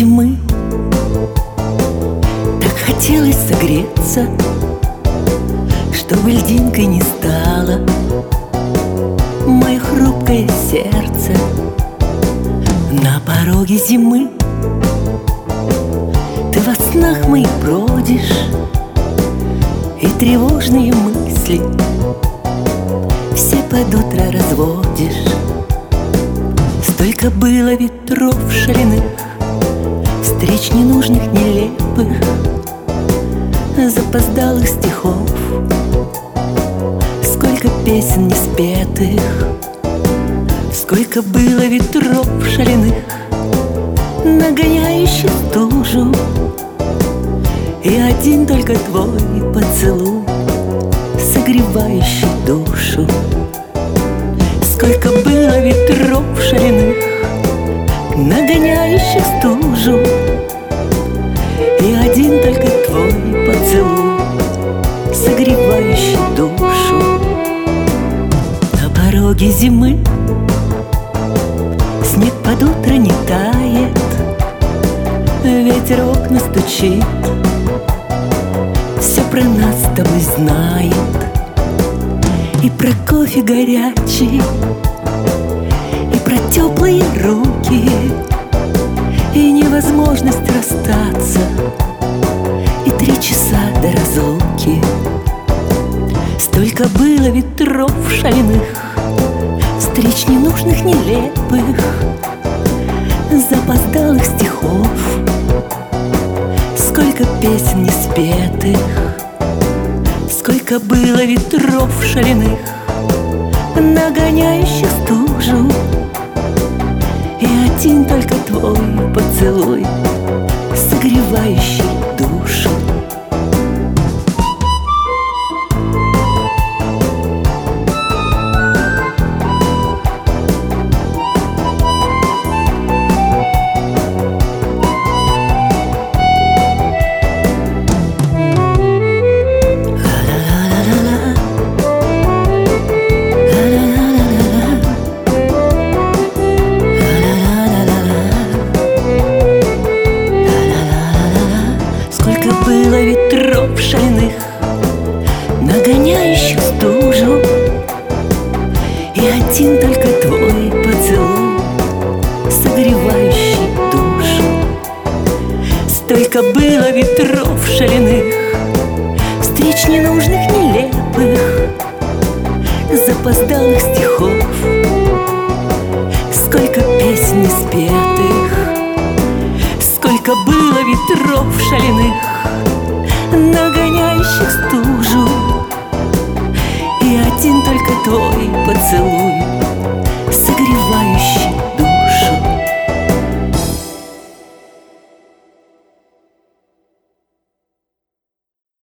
зимы. Так хотелось согреться Чтобы льдинкой не стало. Мое хрупкое сердце На пороге зимы. Ты во снах моих бродишь И тревожные мысли Все под утро разводишь. Столько было ветров шаленых Встреч ненужных, нелепых Запоздалых стихов. Сколько песен не спетых Сколько было ветров шаленых Нагоняющих стужу И один только твой поцелуй Согревающий душу. Сколько было ветров шаленых Нагоняющих стужу. И один только твой поцелуй Согревающий душу. На пороге зимы Снег под утро не тает Ветер окна стучит. Все про нас с тобой знает. И про кофе горячий невозможность расстаться И три часа до разлуки. Столько было ветров шальных Встреч ненужных, нелепых Запоздалых стихов. Сколько песен не спетых Сколько было ветров шаленых Нагоняющих стужу один только твой поцелуй Согревающий душу было ветров шальных Нагоняющих стужу. И один только твой поцелуй Согревающий душу. Столько было ветров шаленых Встреч ненужных, нелепых Запоздалых стихов. Сколько песен спетых Сколько было ветров шаленых Нагоняющих стужу. И один только твой поцелуй